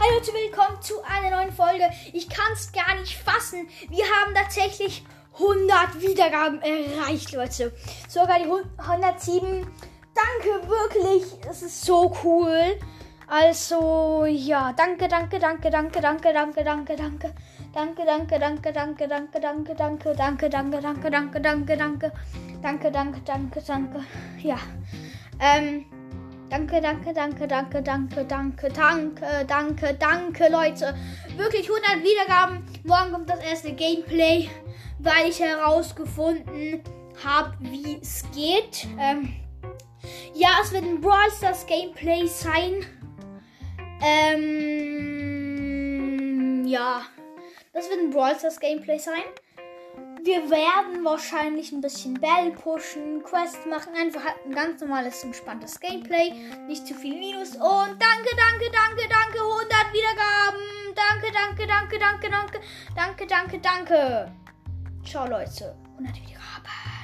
Leute, willkommen zu einer neuen Folge. Ich kann es gar nicht fassen. Wir haben tatsächlich 100 Wiedergaben erreicht, Leute. Sogar die 107. Danke, wirklich. Es ist so cool. Also, ja, danke, danke, danke, danke, danke, danke, danke, danke. Danke, danke, danke, danke, danke, danke, danke, danke, danke, danke, danke, danke, danke. Danke, danke, danke, danke. Ja. Ähm. Danke, danke, danke, danke, danke, danke, danke, danke, danke, Leute. Wirklich 100 Wiedergaben. Morgen kommt das erste Gameplay, weil ich herausgefunden habe, wie es geht. Ähm, ja, es wird ein Brawl Stars Gameplay sein. Ähm, ja, das wird ein Brawl Stars Gameplay sein. Wir werden wahrscheinlich ein bisschen Bell pushen, Quest machen, einfach halt ein ganz normales, entspanntes Gameplay. Nicht zu viel Minus. Und danke, danke, danke, danke, 100 Wiedergaben. Danke, danke, danke, danke, danke, danke, danke, danke. Ciao, Leute. 100 Wiedergaben.